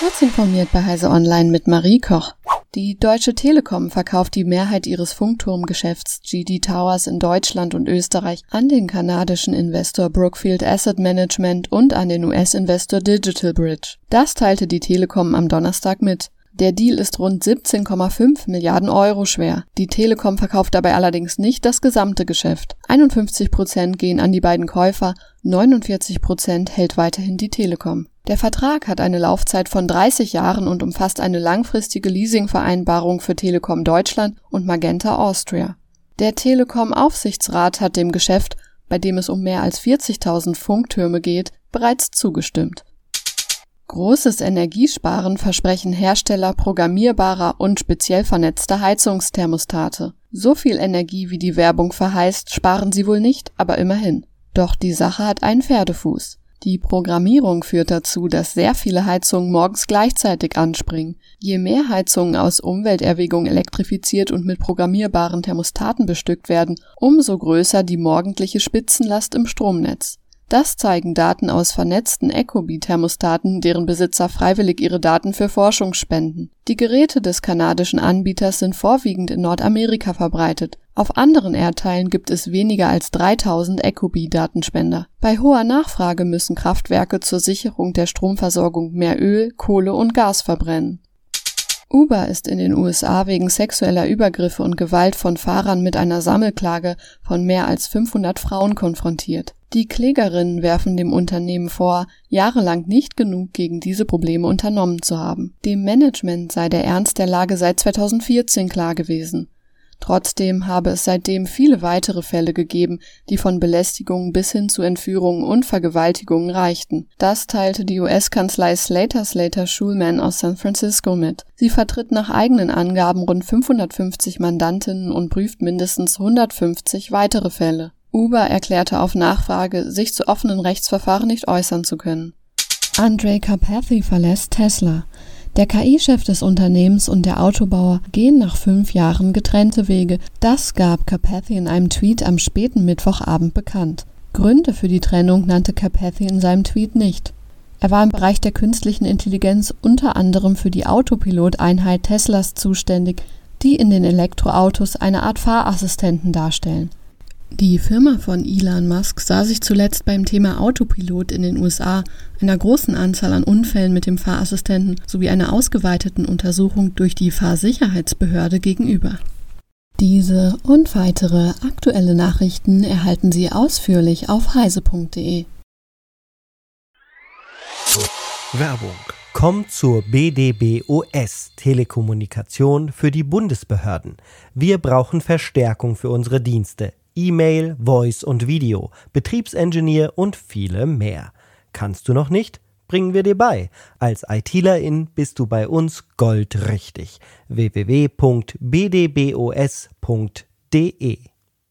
Kurz informiert bei Heise Online mit Marie Koch. Die Deutsche Telekom verkauft die Mehrheit ihres Funkturmgeschäfts GD Towers in Deutschland und Österreich an den kanadischen Investor Brookfield Asset Management und an den US-Investor Digital Bridge. Das teilte die Telekom am Donnerstag mit. Der Deal ist rund 17,5 Milliarden Euro schwer. Die Telekom verkauft dabei allerdings nicht das gesamte Geschäft. 51 Prozent gehen an die beiden Käufer, 49 Prozent hält weiterhin die Telekom. Der Vertrag hat eine Laufzeit von 30 Jahren und umfasst eine langfristige Leasingvereinbarung für Telekom Deutschland und Magenta Austria. Der Telekom-Aufsichtsrat hat dem Geschäft, bei dem es um mehr als 40.000 Funktürme geht, bereits zugestimmt. Großes Energiesparen versprechen Hersteller programmierbarer und speziell vernetzter Heizungsthermostate. So viel Energie wie die Werbung verheißt, sparen sie wohl nicht, aber immerhin. Doch die Sache hat einen Pferdefuß. Die Programmierung führt dazu, dass sehr viele Heizungen morgens gleichzeitig anspringen. Je mehr Heizungen aus Umwelterwägung elektrifiziert und mit programmierbaren Thermostaten bestückt werden, umso größer die morgendliche Spitzenlast im Stromnetz. Das zeigen Daten aus vernetzten Ecobee-Thermostaten, deren Besitzer freiwillig ihre Daten für Forschung spenden. Die Geräte des kanadischen Anbieters sind vorwiegend in Nordamerika verbreitet. Auf anderen Erdteilen gibt es weniger als 3000 Ecobee-Datenspender. Bei hoher Nachfrage müssen Kraftwerke zur Sicherung der Stromversorgung mehr Öl, Kohle und Gas verbrennen. Uber ist in den USA wegen sexueller Übergriffe und Gewalt von Fahrern mit einer Sammelklage von mehr als 500 Frauen konfrontiert. Die Klägerinnen werfen dem Unternehmen vor, jahrelang nicht genug gegen diese Probleme unternommen zu haben. Dem Management sei der Ernst der Lage seit 2014 klar gewesen. Trotzdem habe es seitdem viele weitere Fälle gegeben, die von Belästigungen bis hin zu Entführungen und Vergewaltigungen reichten. Das teilte die US-Kanzlei Slater Slater Schulman aus San Francisco mit. Sie vertritt nach eigenen Angaben rund 550 Mandantinnen und prüft mindestens 150 weitere Fälle. Uber erklärte auf Nachfrage, sich zu offenen Rechtsverfahren nicht äußern zu können. Andre Carpathy verlässt Tesla. Der KI-Chef des Unternehmens und der Autobauer gehen nach fünf Jahren getrennte Wege. Das gab Carpathy in einem Tweet am späten Mittwochabend bekannt. Gründe für die Trennung nannte Carpathy in seinem Tweet nicht. Er war im Bereich der künstlichen Intelligenz unter anderem für die Autopilot-Einheit Teslas zuständig, die in den Elektroautos eine Art Fahrassistenten darstellen. Die Firma von Elon Musk sah sich zuletzt beim Thema Autopilot in den USA, einer großen Anzahl an Unfällen mit dem Fahrassistenten sowie einer ausgeweiteten Untersuchung durch die Fahrsicherheitsbehörde gegenüber. Diese und weitere aktuelle Nachrichten erhalten Sie ausführlich auf heise.de. Werbung. Kommt zur BDBOS Telekommunikation für die Bundesbehörden. Wir brauchen Verstärkung für unsere Dienste. E-Mail, Voice und Video, Betriebsingenieur und viele mehr. Kannst du noch nicht? Bringen wir dir bei. Als ITlerin bist du bei uns goldrichtig. www.bdbos.de